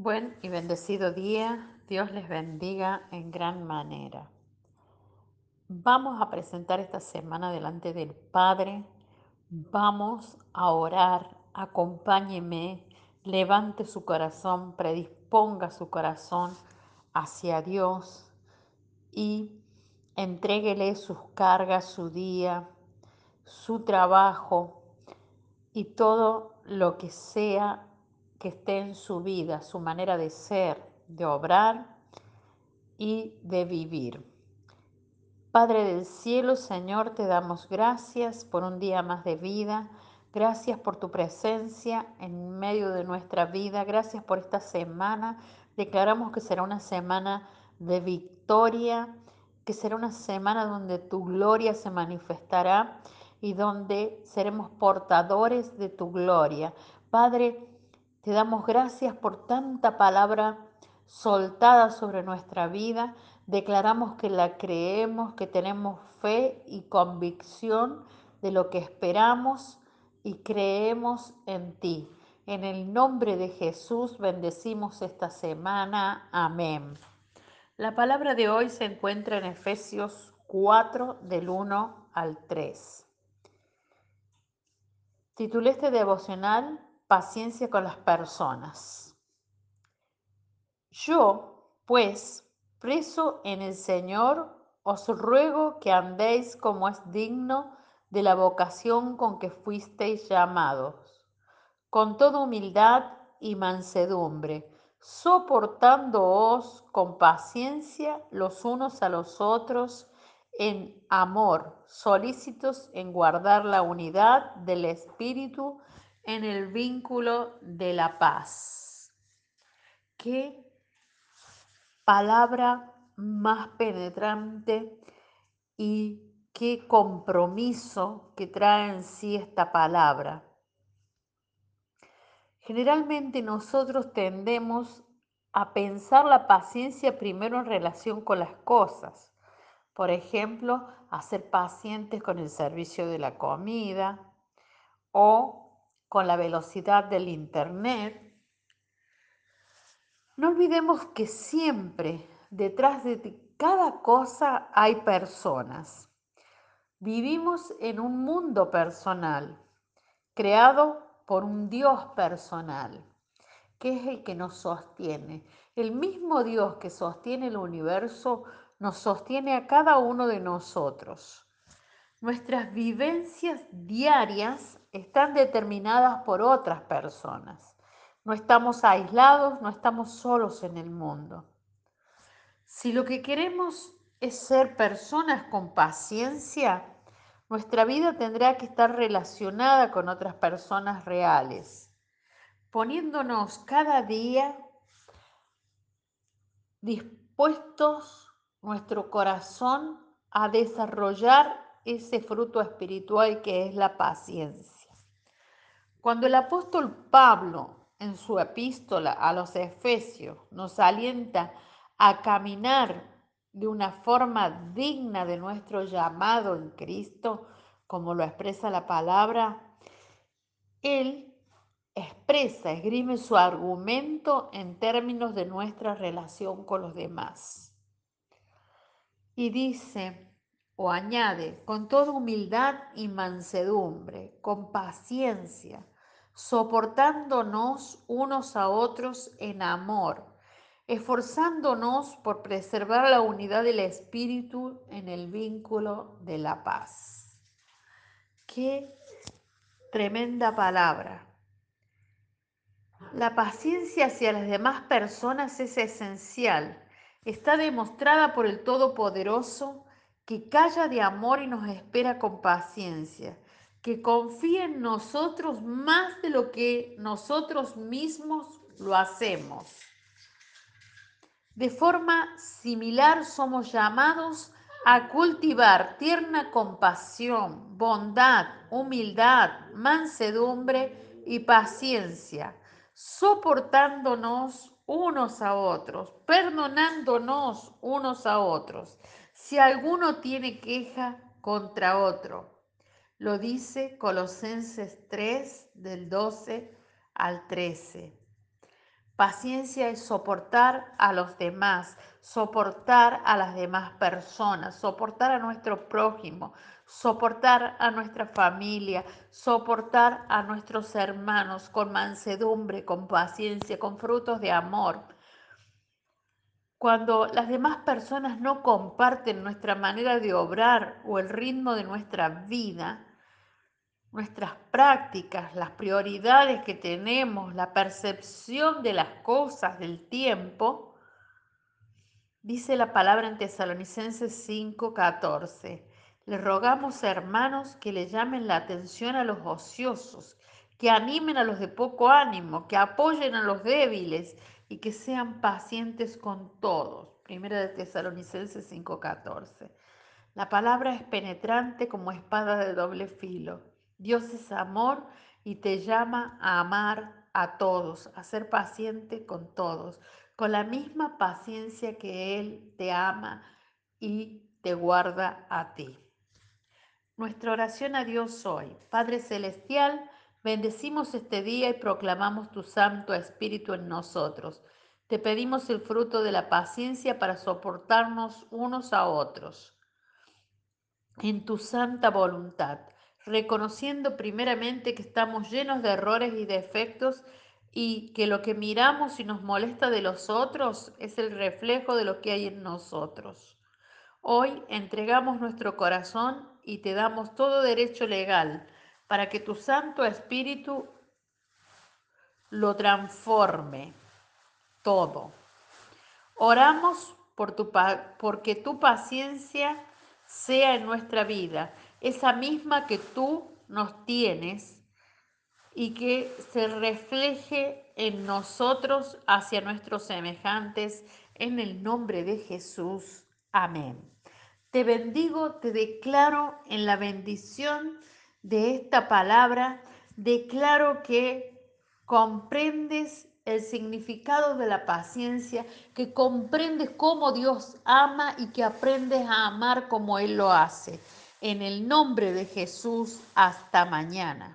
Buen y bendecido día. Dios les bendiga en gran manera. Vamos a presentar esta semana delante del Padre. Vamos a orar. Acompáñeme. Levante su corazón. Predisponga su corazón hacia Dios y entréguele sus cargas, su día, su trabajo y todo lo que sea que esté en su vida, su manera de ser, de obrar y de vivir. Padre del cielo, Señor, te damos gracias por un día más de vida. Gracias por tu presencia en medio de nuestra vida. Gracias por esta semana. Declaramos que será una semana de victoria, que será una semana donde tu gloria se manifestará y donde seremos portadores de tu gloria. Padre, te damos gracias por tanta palabra soltada sobre nuestra vida. Declaramos que la creemos, que tenemos fe y convicción de lo que esperamos y creemos en ti. En el nombre de Jesús bendecimos esta semana. Amén. La palabra de hoy se encuentra en Efesios 4 del 1 al 3. Titulé este devocional paciencia con las personas. Yo, pues, preso en el Señor, os ruego que andéis como es digno de la vocación con que fuisteis llamados, con toda humildad y mansedumbre, soportándoos con paciencia los unos a los otros en amor, solícitos en guardar la unidad del Espíritu en el vínculo de la paz. Qué palabra más penetrante y qué compromiso que trae en sí esta palabra. Generalmente nosotros tendemos a pensar la paciencia primero en relación con las cosas. Por ejemplo, a ser pacientes con el servicio de la comida o con la velocidad del Internet, no olvidemos que siempre detrás de cada cosa hay personas. Vivimos en un mundo personal, creado por un Dios personal, que es el que nos sostiene. El mismo Dios que sostiene el universo nos sostiene a cada uno de nosotros. Nuestras vivencias diarias están determinadas por otras personas. No estamos aislados, no estamos solos en el mundo. Si lo que queremos es ser personas con paciencia, nuestra vida tendrá que estar relacionada con otras personas reales, poniéndonos cada día dispuestos nuestro corazón a desarrollar ese fruto espiritual que es la paciencia. Cuando el apóstol Pablo en su epístola a los Efesios nos alienta a caminar de una forma digna de nuestro llamado en Cristo, como lo expresa la palabra, él expresa, esgrime su argumento en términos de nuestra relación con los demás. Y dice, o añade, con toda humildad y mansedumbre, con paciencia, soportándonos unos a otros en amor, esforzándonos por preservar la unidad del Espíritu en el vínculo de la paz. Qué tremenda palabra. La paciencia hacia las demás personas es esencial. Está demostrada por el Todopoderoso que calla de amor y nos espera con paciencia, que confía en nosotros más de lo que nosotros mismos lo hacemos. De forma similar somos llamados a cultivar tierna compasión, bondad, humildad, mansedumbre y paciencia, soportándonos unos a otros, perdonándonos unos a otros si alguno tiene queja contra otro. Lo dice Colosenses 3 del 12 al 13. Paciencia es soportar a los demás, soportar a las demás personas, soportar a nuestro prójimo, soportar a nuestra familia, soportar a nuestros hermanos con mansedumbre, con paciencia, con frutos de amor. Cuando las demás personas no comparten nuestra manera de obrar o el ritmo de nuestra vida, nuestras prácticas, las prioridades que tenemos, la percepción de las cosas, del tiempo, dice la palabra en Tesalonicenses 5:14. Le rogamos, hermanos, que le llamen la atención a los ociosos, que animen a los de poco ánimo, que apoyen a los débiles y que sean pacientes con todos. Primera de Tesalonicenses 5:14. La palabra es penetrante como espada de doble filo Dios es amor y te llama a amar a todos, a ser paciente con todos, con la misma paciencia que Él te ama y te guarda a ti. Nuestra oración a Dios hoy. Padre Celestial, bendecimos este día y proclamamos tu Santo Espíritu en nosotros. Te pedimos el fruto de la paciencia para soportarnos unos a otros en tu santa voluntad reconociendo primeramente que estamos llenos de errores y defectos y que lo que miramos y nos molesta de los otros es el reflejo de lo que hay en nosotros. Hoy entregamos nuestro corazón y te damos todo derecho legal para que tu Santo Espíritu lo transforme todo. Oramos por tu, porque tu paciencia sea en nuestra vida esa misma que tú nos tienes y que se refleje en nosotros hacia nuestros semejantes, en el nombre de Jesús. Amén. Te bendigo, te declaro en la bendición de esta palabra, declaro que comprendes el significado de la paciencia, que comprendes cómo Dios ama y que aprendes a amar como Él lo hace. En el nombre de Jesús, hasta mañana.